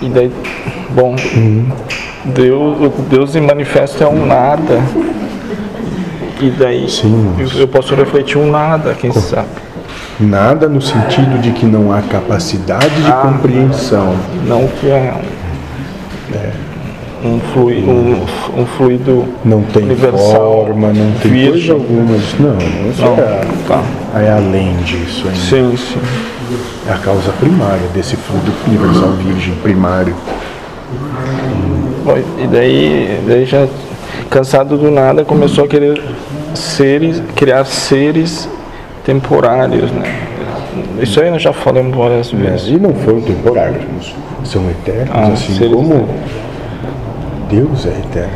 E daí, bom, Deus, o Deus se manifesta é um nada. E daí Sim, eu, eu posso refletir um nada, quem sabe. Nada no sentido de que não há capacidade de Ah. compreensão. Não que é um, um, flui, um, um fluido Não tem universal, forma, não tem virgem. coisa alguma. Não, isso Não, é, tá. é além disso ainda. Sim, sim. É a causa primária desse fluido universal virgem primário. Bom, E daí, daí já cansado do nada começou a querer seres, criar seres temporários, né? Isso aí nós já falamos várias vezes. E não foram temporários, são eternos, Ah, assim como Deus é eterno.